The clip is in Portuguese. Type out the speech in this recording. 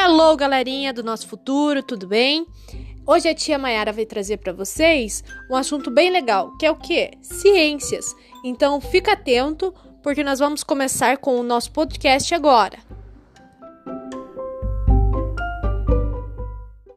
Hello, galerinha do nosso futuro, tudo bem? Hoje a tia Mayara vai trazer para vocês um assunto bem legal, que é o que? Ciências. Então fica atento, porque nós vamos começar com o nosso podcast agora.